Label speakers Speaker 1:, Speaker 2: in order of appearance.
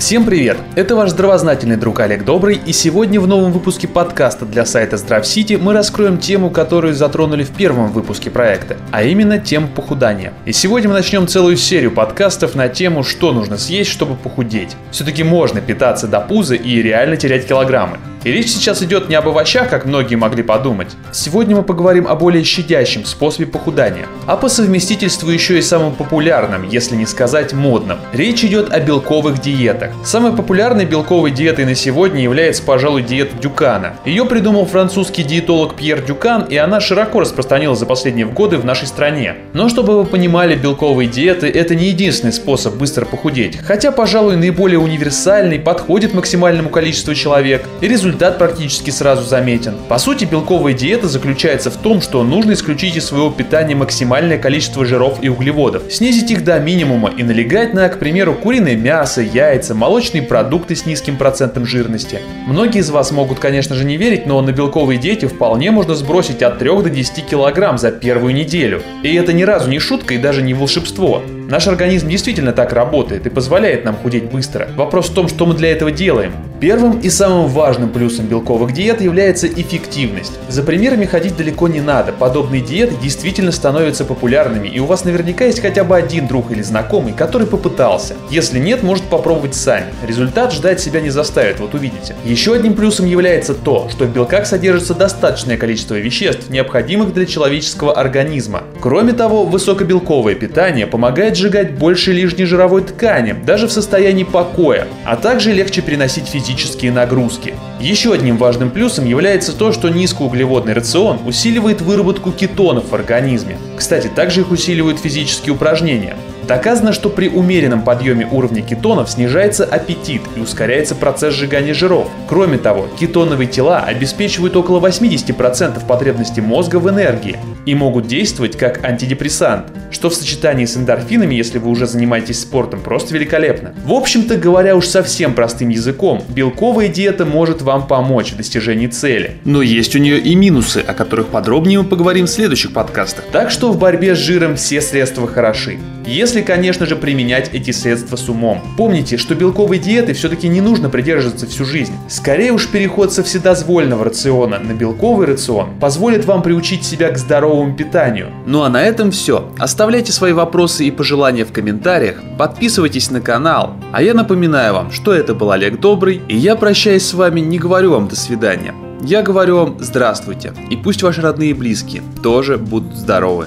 Speaker 1: Всем привет! Это ваш здравознательный друг Олег Добрый, и сегодня в новом выпуске подкаста для сайта Здравсити мы раскроем тему, которую затронули в первом выпуске проекта, а именно тему похудания. И сегодня мы начнем целую серию подкастов на тему, что нужно съесть, чтобы похудеть. Все-таки можно питаться до пуза и реально терять килограммы. И речь сейчас идет не об овощах, как многие могли подумать. Сегодня мы поговорим о более щадящем способе похудания, а по совместительству еще и самым популярным, если не сказать модным. Речь идет о белковых диетах. Самой популярной белковой диетой на сегодня является, пожалуй, диета Дюкана. Ее придумал французский диетолог Пьер Дюкан, и она широко распространилась за последние годы в нашей стране. Но чтобы вы понимали, белковые диеты – это не единственный способ быстро похудеть, хотя, пожалуй, наиболее универсальный, подходит максимальному количеству человек, и результат результат практически сразу заметен. По сути, белковая диета заключается в том, что нужно исключить из своего питания максимальное количество жиров и углеводов, снизить их до минимума и налегать на, к примеру, куриное мясо, яйца, молочные продукты с низким процентом жирности. Многие из вас могут, конечно же, не верить, но на белковой диете вполне можно сбросить от 3 до 10 килограмм за первую неделю. И это ни разу не шутка и даже не волшебство. Наш организм действительно так работает и позволяет нам худеть быстро. Вопрос в том, что мы для этого делаем. Первым и самым важным плюсом белковых диет является эффективность. За примерами ходить далеко не надо. Подобные диеты действительно становятся популярными, и у вас наверняка есть хотя бы один друг или знакомый, который попытался. Если нет, может попробовать сами. Результат ждать себя не заставит, вот увидите. Еще одним плюсом является то, что в белках содержится достаточное количество веществ, необходимых для человеческого организма. Кроме того, высокобелковое питание помогает сжигать больше лишней жировой ткани, даже в состоянии покоя, а также легче переносить физические физические нагрузки. Еще одним важным плюсом является то, что низкоуглеводный рацион усиливает выработку кетонов в организме. Кстати, также их усиливают физические упражнения. Доказано, что при умеренном подъеме уровня кетонов снижается аппетит и ускоряется процесс сжигания жиров. Кроме того, кетоновые тела обеспечивают около 80% потребностей мозга в энергии и могут действовать как антидепрессант, что в сочетании с эндорфинами, если вы уже занимаетесь спортом, просто великолепно. В общем-то, говоря уж совсем простым языком, белковая диета может вам помочь в достижении цели. Но есть у нее и минусы, о которых подробнее мы поговорим в следующих подкастах. Так что в борьбе с жиром все средства хороши. Если, конечно же, применять эти средства с умом. Помните, что белковой диеты все-таки не нужно придерживаться всю жизнь. Скорее уж переход со вседозвольного рациона на белковый рацион позволит вам приучить себя к здоровому питанию. Ну а на этом все. Оставляйте свои вопросы и пожелания в комментариях, подписывайтесь на канал. А я напоминаю вам, что это был Олег Добрый, и я прощаюсь с вами, не говорю вам до свидания. Я говорю вам здравствуйте, и пусть ваши родные и близкие тоже будут здоровы.